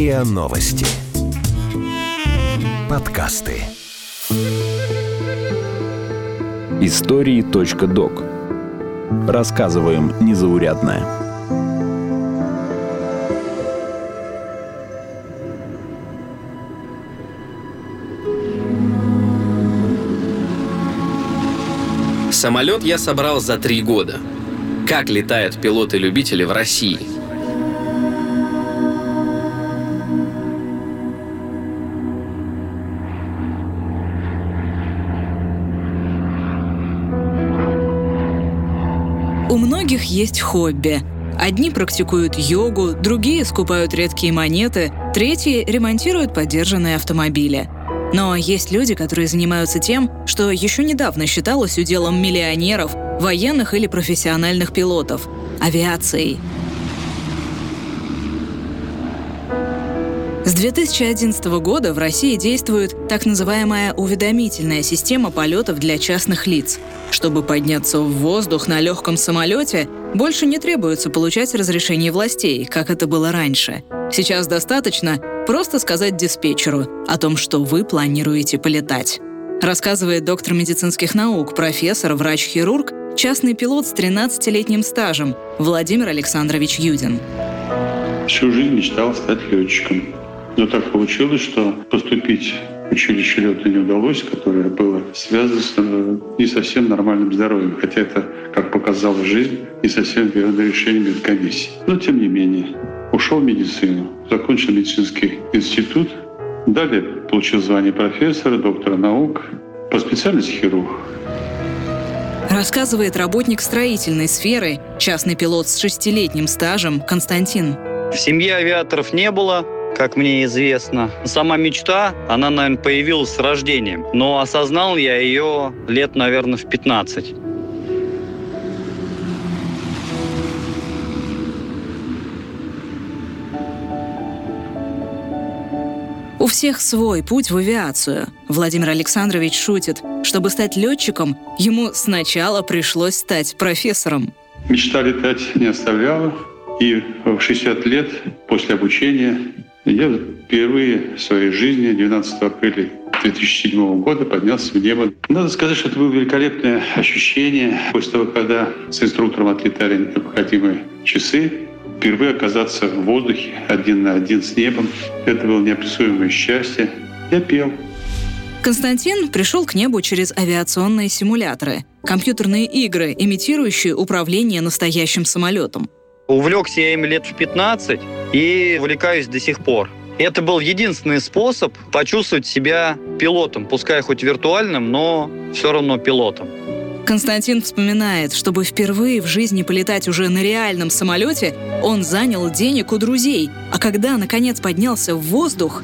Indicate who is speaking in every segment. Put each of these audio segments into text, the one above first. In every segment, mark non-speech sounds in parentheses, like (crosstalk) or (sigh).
Speaker 1: РИА Новости. Подкасты.
Speaker 2: Истории.док. Рассказываем незаурядное.
Speaker 3: Самолет я собрал за три года. Как летают пилоты-любители в России –
Speaker 4: многих есть хобби. Одни практикуют йогу, другие скупают редкие монеты, третьи ремонтируют подержанные автомобили. Но есть люди, которые занимаются тем, что еще недавно считалось уделом миллионеров, военных или профессиональных пилотов – авиацией – 2011 года в России действует так называемая уведомительная система полетов для частных лиц. Чтобы подняться в воздух на легком самолете, больше не требуется получать разрешение властей, как это было раньше. Сейчас достаточно просто сказать диспетчеру о том, что вы планируете полетать. Рассказывает доктор медицинских наук, профессор, врач-хирург, частный пилот с 13-летним стажем Владимир Александрович Юдин.
Speaker 5: Всю жизнь мечтал стать летчиком. Но так получилось, что поступить в училище лета не удалось, которое было связано с э, не совсем нормальным здоровьем. Хотя это, как показала жизнь, не совсем верное решение медкомиссии. Но тем не менее, ушел в медицину, закончил медицинский институт, далее получил звание профессора, доктора наук, по специальности хирург.
Speaker 4: Рассказывает работник строительной сферы, частный пилот с шестилетним стажем Константин.
Speaker 6: В семье авиаторов не было, как мне известно. Сама мечта, она, наверное, появилась с рождением. Но осознал я ее лет, наверное, в 15.
Speaker 4: У всех свой путь в авиацию. Владимир Александрович шутит. Чтобы стать летчиком, ему сначала пришлось стать профессором.
Speaker 5: Мечта летать не оставляла. И в 60 лет после обучения я впервые в своей жизни 12 апреля 2007 года поднялся в небо. Надо сказать, что это было великолепное ощущение после того, когда с инструктором отлетали необходимые часы, впервые оказаться в воздухе один на один с небом. Это было неописуемое счастье. Я пел.
Speaker 4: Константин пришел к небу через авиационные симуляторы, компьютерные игры, имитирующие управление настоящим самолетом.
Speaker 6: Увлекся я им лет в 15 и увлекаюсь до сих пор. Это был единственный способ почувствовать себя пилотом, пускай хоть виртуальным, но все равно пилотом.
Speaker 4: Константин вспоминает, чтобы впервые в жизни полетать уже на реальном самолете, он занял денег у друзей, а когда, наконец, поднялся в воздух...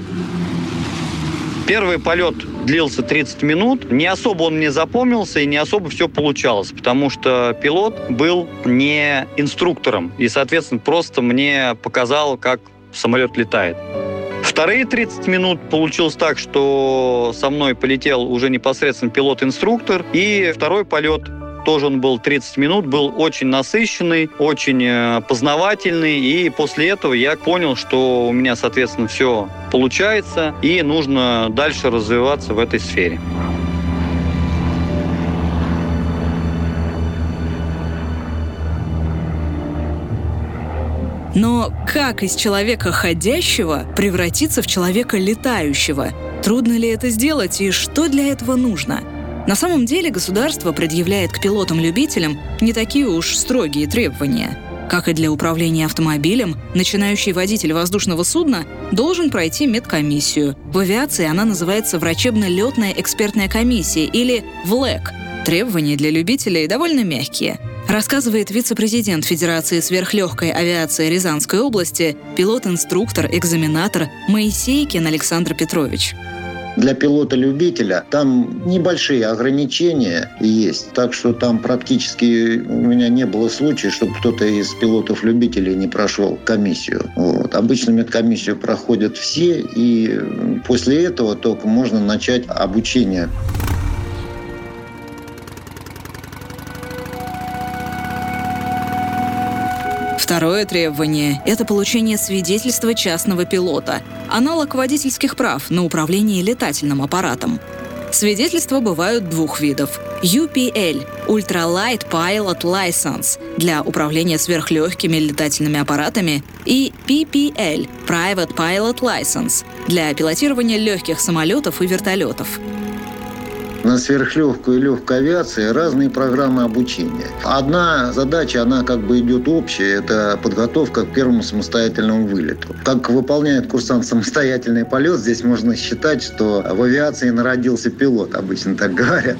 Speaker 6: Первый полет длился 30 минут. Не особо он мне запомнился и не особо все получалось, потому что пилот был не инструктором и, соответственно, просто мне показал, как самолет летает. Вторые 30 минут получилось так, что со мной полетел уже непосредственно пилот-инструктор, и второй полет тоже он был 30 минут, был очень насыщенный, очень э, познавательный, и после этого я понял, что у меня, соответственно, все получается, и нужно дальше развиваться в этой сфере.
Speaker 4: Но как из человека ходящего превратиться в человека летающего? Трудно ли это сделать и что для этого нужно? На самом деле государство предъявляет к пилотам-любителям не такие уж строгие требования. Как и для управления автомобилем, начинающий водитель воздушного судна должен пройти медкомиссию. В авиации она называется врачебно-летная экспертная комиссия или ВЛЭК. Требования для любителей довольно мягкие. Рассказывает вице-президент Федерации сверхлегкой авиации Рязанской области, пилот-инструктор, экзаменатор Моисейкин Александр Петрович.
Speaker 7: Для пилота-любителя там небольшие ограничения есть, так что там практически у меня не было случая, чтобы кто-то из пилотов-любителей не прошел комиссию. Вот. Обычно медкомиссию проходят все, и после этого только можно начать обучение.
Speaker 4: Второе требование – это получение свидетельства частного пилота, аналог водительских прав на управление летательным аппаратом. Свидетельства бывают двух видов. UPL – Ultralight Pilot License для управления сверхлегкими летательными аппаратами и PPL – Private Pilot License для пилотирования легких самолетов и вертолетов
Speaker 7: на сверхлегкую и легкую авиации разные программы обучения. Одна задача, она как бы идет общая, это подготовка к первому самостоятельному вылету. Как выполняет курсант самостоятельный полет, здесь можно считать, что в авиации народился пилот, обычно так говорят.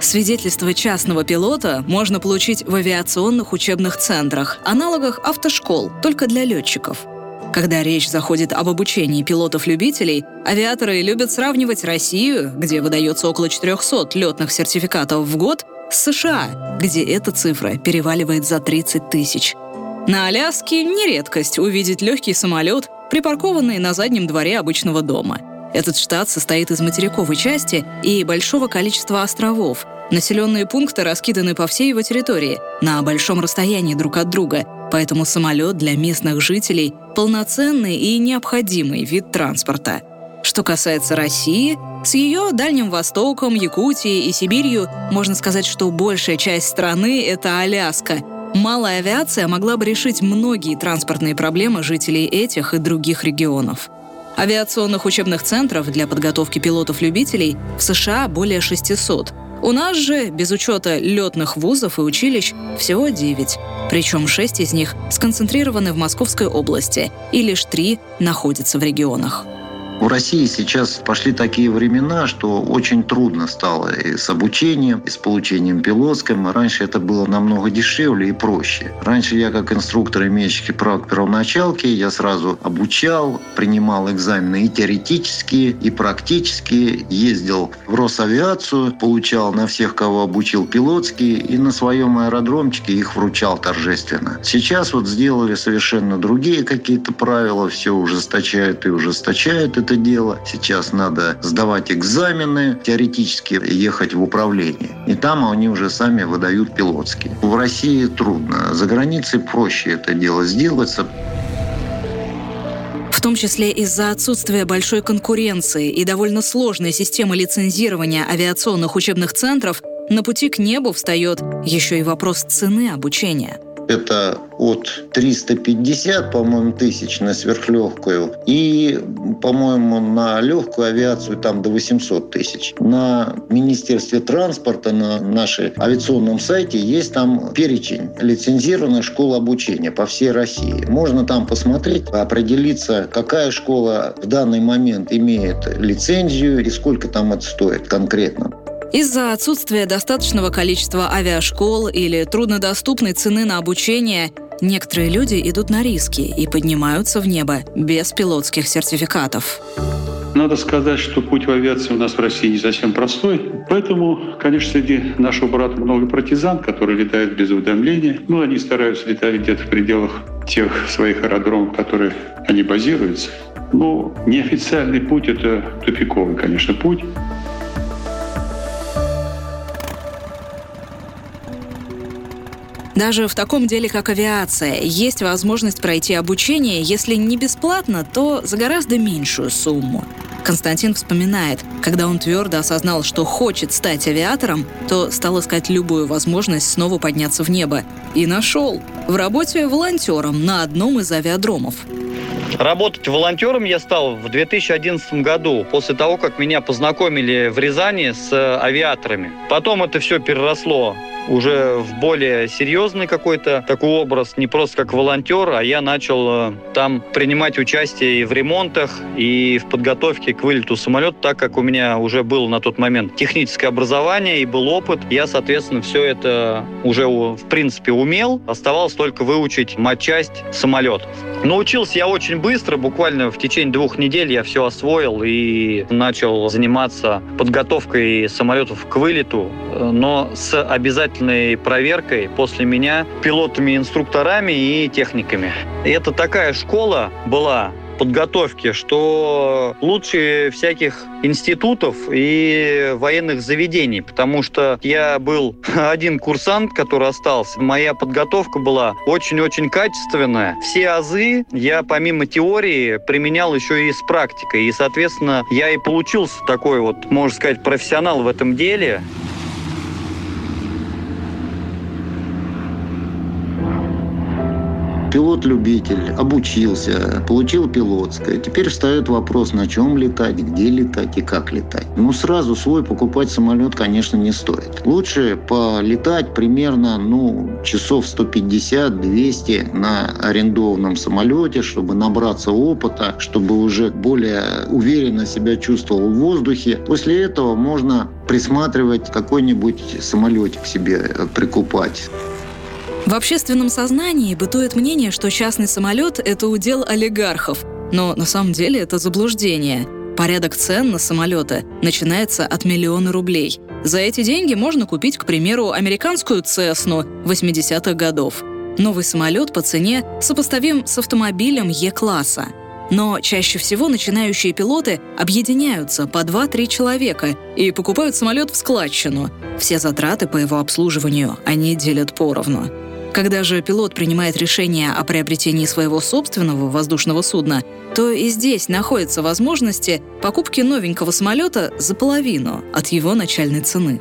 Speaker 4: Свидетельство частного пилота можно получить в авиационных учебных центрах, аналогах автошкол, только для летчиков – когда речь заходит об обучении пилотов-любителей, авиаторы любят сравнивать Россию, где выдается около 400 летных сертификатов в год, с США, где эта цифра переваливает за 30 тысяч. На Аляске не редкость увидеть легкий самолет, припаркованный на заднем дворе обычного дома. Этот штат состоит из материковой части и большого количества островов. Населенные пункты раскиданы по всей его территории, на большом расстоянии друг от друга, поэтому самолет для местных жителей – полноценный и необходимый вид транспорта. Что касается России, с ее Дальним Востоком, Якутией и Сибирью можно сказать, что большая часть страны — это Аляска. Малая авиация могла бы решить многие транспортные проблемы жителей этих и других регионов. Авиационных учебных центров для подготовки пилотов-любителей в США более 600, у нас же, без учета летных вузов и училищ, всего 9. Причем 6 из них сконцентрированы в Московской области, и лишь 3 находятся в регионах.
Speaker 7: В России сейчас пошли такие времена, что очень трудно стало и с обучением, и с получением пилотским. Раньше это было намного дешевле и проще. Раньше я как инструктор, имеющий право к первоначалке, я сразу обучал, принимал экзамены и теоретические, и практические, ездил в Росавиацию, получал на всех, кого обучил пилотские, и на своем аэродромчике их вручал торжественно. Сейчас вот сделали совершенно другие какие-то правила, все ужесточают и ужесточают это это дело. Сейчас надо сдавать экзамены, теоретически ехать в управление. И там они уже сами выдают пилотские. В России трудно. За границей проще это дело сделать.
Speaker 4: В том числе из-за отсутствия большой конкуренции и довольно сложной системы лицензирования авиационных учебных центров, на пути к небу встает еще и вопрос цены обучения –
Speaker 7: это от 350, по-моему, тысяч на сверхлегкую и, по-моему, на легкую авиацию там до 800 тысяч. На Министерстве транспорта, на нашем авиационном сайте есть там перечень лицензированных школ обучения по всей России. Можно там посмотреть, определиться, какая школа в данный момент имеет лицензию и сколько там это стоит конкретно.
Speaker 4: Из-за отсутствия достаточного количества авиашкол или труднодоступной цены на обучение некоторые люди идут на риски и поднимаются в небо без пилотских сертификатов.
Speaker 5: Надо сказать, что путь в авиации у нас в России не совсем простой. Поэтому, конечно, среди нашего брата много партизан, которые летают без уведомления. Ну, они стараются летать где-то в пределах тех своих аэродромов, которые они базируются. Но неофициальный путь – это тупиковый, конечно, путь.
Speaker 4: Даже в таком деле, как авиация, есть возможность пройти обучение, если не бесплатно, то за гораздо меньшую сумму. Константин вспоминает, когда он твердо осознал, что хочет стать авиатором, то стал искать любую возможность снова подняться в небо. И нашел. В работе волонтером на одном из авиадромов.
Speaker 6: Работать волонтером я стал в 2011 году, после того, как меня познакомили в Рязани с авиаторами. Потом это все переросло уже в более серьезный какой-то такой образ, не просто как волонтер, а я начал э, там принимать участие и в ремонтах, и в подготовке к вылету самолета, так как у меня уже было на тот момент техническое образование и был опыт. Я, соответственно, все это уже в принципе умел. Оставалось только выучить матчасть самолетов. Научился я очень быстро, буквально в течение двух недель я все освоил и начал заниматься подготовкой самолетов к вылету, но с обязательной проверкой после меня пилотами, инструкторами и техниками. И это такая школа была подготовки, что лучше всяких институтов и военных заведений, потому что я был (laughs) один курсант, который остался. Моя подготовка была очень-очень качественная. Все азы я помимо теории применял еще и с практикой. И, соответственно, я и получился такой вот, можно сказать, профессионал в этом деле.
Speaker 7: Пилот-любитель, обучился, получил пилотское. Теперь встает вопрос, на чем летать, где летать и как летать. Ну, сразу свой покупать самолет, конечно, не стоит. Лучше полетать примерно, ну, часов 150-200 на арендованном самолете, чтобы набраться опыта, чтобы уже более уверенно себя чувствовал в воздухе. После этого можно присматривать какой-нибудь самолетик себе прикупать.
Speaker 4: В общественном сознании бытует мнение, что частный самолет – это удел олигархов. Но на самом деле это заблуждение. Порядок цен на самолеты начинается от миллиона рублей. За эти деньги можно купить, к примеру, американскую Цесну 80-х годов. Новый самолет по цене сопоставим с автомобилем Е-класса. Но чаще всего начинающие пилоты объединяются по 2-3 человека и покупают самолет в складчину. Все затраты по его обслуживанию они делят поровну. Когда же пилот принимает решение о приобретении своего собственного воздушного судна, то и здесь находятся возможности покупки новенького самолета за половину от его начальной цены.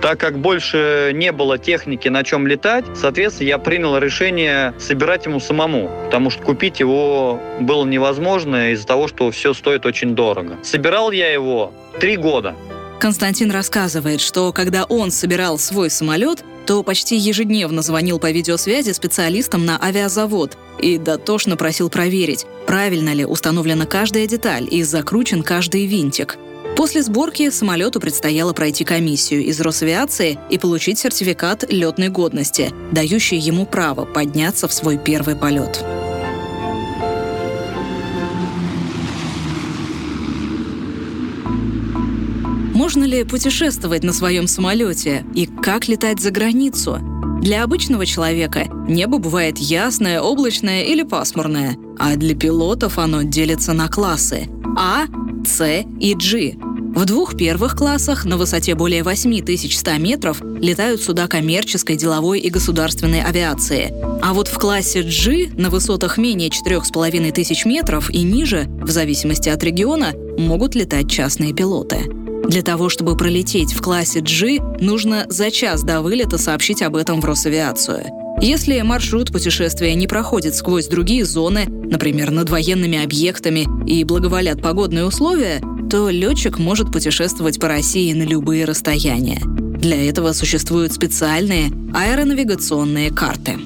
Speaker 6: Так как больше не было техники, на чем летать, соответственно, я принял решение собирать ему самому, потому что купить его было невозможно из-за того, что все стоит очень дорого. Собирал я его три года.
Speaker 4: Константин рассказывает, что когда он собирал свой самолет, то почти ежедневно звонил по видеосвязи специалистам на авиазавод и дотошно просил проверить, правильно ли установлена каждая деталь и закручен каждый винтик. После сборки самолету предстояло пройти комиссию из Росавиации и получить сертификат летной годности, дающий ему право подняться в свой первый полет. Можно ли путешествовать на своем самолете и как летать за границу? Для обычного человека небо бывает ясное, облачное или пасмурное, а для пилотов оно делится на классы А, С и G. В двух первых классах на высоте более 8100 метров летают суда коммерческой, деловой и государственной авиации. А вот в классе G на высотах менее 4500 метров и ниже, в зависимости от региона, могут летать частные пилоты. Для того, чтобы пролететь в классе G, нужно за час до вылета сообщить об этом в Росавиацию. Если маршрут путешествия не проходит сквозь другие зоны, например, над военными объектами, и благоволят погодные условия, то летчик может путешествовать по России на любые расстояния. Для этого существуют специальные аэронавигационные карты.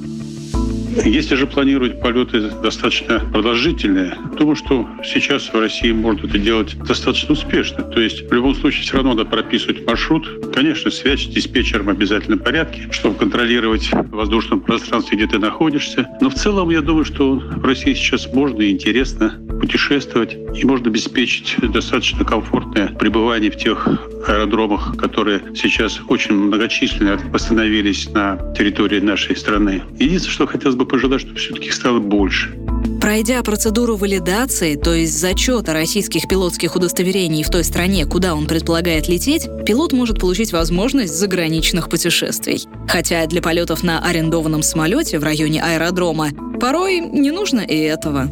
Speaker 5: Если же планировать полеты достаточно продолжительные, думаю, что сейчас в России можно это делать достаточно успешно. То есть в любом случае все равно надо прописывать маршрут. Конечно, связь с диспетчером в обязательном порядке, чтобы контролировать в воздушном пространстве, где ты находишься. Но в целом я думаю, что в России сейчас можно и интересно путешествовать, и можно обеспечить достаточно комфортное пребывание в тех аэродромах, которые сейчас очень многочисленно восстановились на территории нашей страны. Единственное, что хотелось бы пожелать, чтобы все-таки их стало больше.
Speaker 4: Пройдя процедуру валидации, то есть зачета российских пилотских удостоверений в той стране, куда он предполагает лететь, пилот может получить возможность заграничных путешествий. Хотя для полетов на арендованном самолете в районе аэродрома порой не нужно и этого.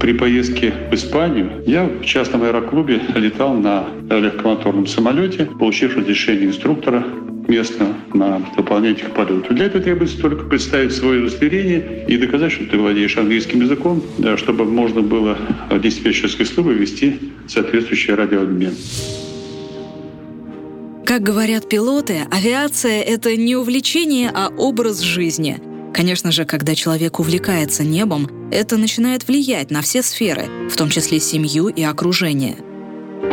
Speaker 5: При поездке в Испанию я в частном аэроклубе летал на легкомоторном самолете, получив разрешение инструктора местного на выполнение этих полетов. Для этого требуется только представить свое удостоверение и доказать, что ты владеешь английским языком, да, чтобы можно было в диспетчерской службе вести соответствующий радиообмен.
Speaker 4: Как говорят пилоты, авиация — это не увлечение, а образ жизни — Конечно же, когда человек увлекается небом, это начинает влиять на все сферы, в том числе семью и окружение.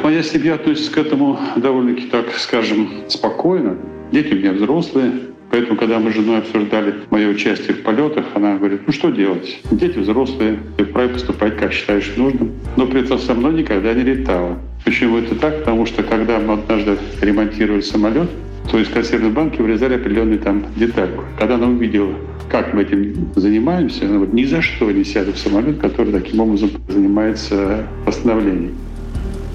Speaker 5: Моя семья относится к этому довольно-таки, так скажем, спокойно. Дети у меня взрослые, Поэтому, когда мы с женой обсуждали мое участие в полетах, она говорит, ну что делать? Дети взрослые, ты вправе поступать, как считаешь нужным. Но при этом со мной никогда не летала. Почему это так? Потому что когда мы однажды ремонтировали самолет, то из консервной банки вырезали определенные там детали. Когда она увидела, как мы этим занимаемся, но вот ни за что не сяду в самолет, который таким образом занимается восстановлением.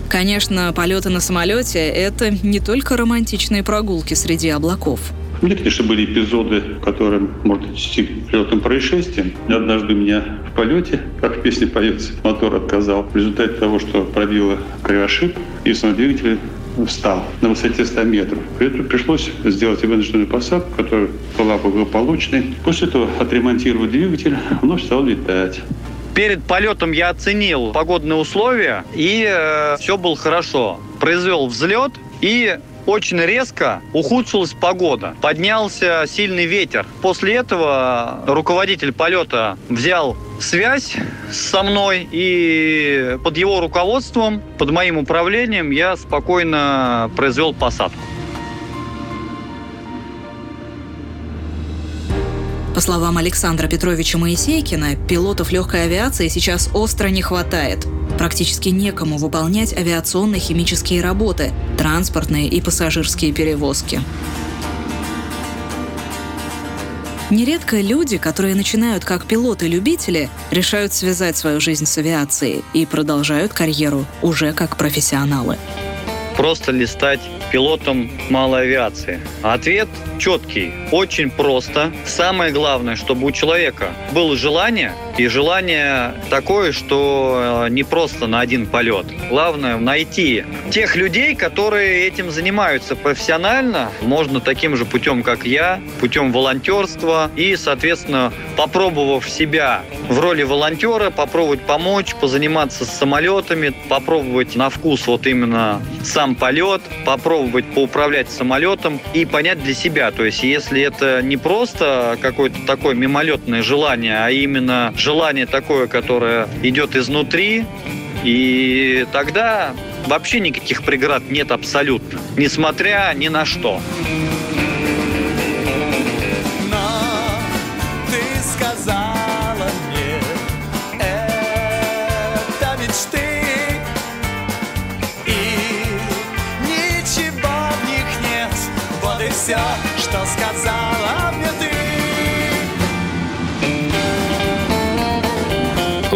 Speaker 4: Конечно, полеты на самолете – это не только романтичные прогулки среди облаков.
Speaker 5: Мне, конечно, были эпизоды, которые может идти к летным происшествиям. Однажды у меня в полете, как в песне поется, мотор отказал. В результате того, что пробило кривошип, и самодвигатель встал на высоте 100 метров. Поэтому пришлось сделать вынужденную посадку, которая была благополучной. После этого отремонтировать двигатель, вновь стал летать.
Speaker 6: Перед полетом я оценил погодные условия, и э, все было хорошо. Произвел взлет, и очень резко ухудшилась погода. Поднялся сильный ветер. После этого руководитель полета взял связь со мной, и под его руководством, под моим управлением я спокойно произвел посадку.
Speaker 4: По словам Александра Петровича Моисейкина, пилотов легкой авиации сейчас остро не хватает. Практически некому выполнять авиационные химические работы, транспортные и пассажирские перевозки. Нередко люди, которые начинают как пилоты-любители, решают связать свою жизнь с авиацией и продолжают карьеру уже как профессионалы.
Speaker 6: Просто ли стать пилотом малой авиации? Ответ четкий, очень просто. Самое главное, чтобы у человека было желание, и желание такое, что э, не просто на один полет. Главное найти тех людей, которые этим занимаются профессионально. Можно таким же путем, как я, путем волонтерства. И, соответственно, попробовав себя в роли волонтера, попробовать помочь, позаниматься с самолетами, попробовать на вкус вот именно сам полет, попробовать поуправлять самолетом и понять для себя. То есть, если это не просто какое-то такое мимолетное желание, а именно желание такое, которое идет изнутри, и тогда вообще никаких преград нет абсолютно, несмотря ни на что.
Speaker 1: сказала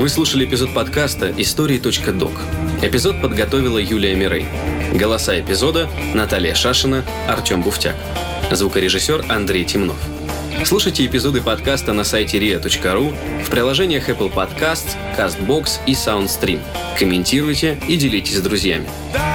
Speaker 3: Вы слушали эпизод подкаста «Истории.док». Эпизод подготовила Юлия Мирей. Голоса эпизода – Наталья Шашина, Артем Буфтяк. Звукорежиссер Андрей Темнов. Слушайте эпизоды подкаста на сайте ria.ru, в приложениях Apple Podcasts, CastBox и SoundStream. Комментируйте и делитесь с друзьями.
Speaker 1: Да,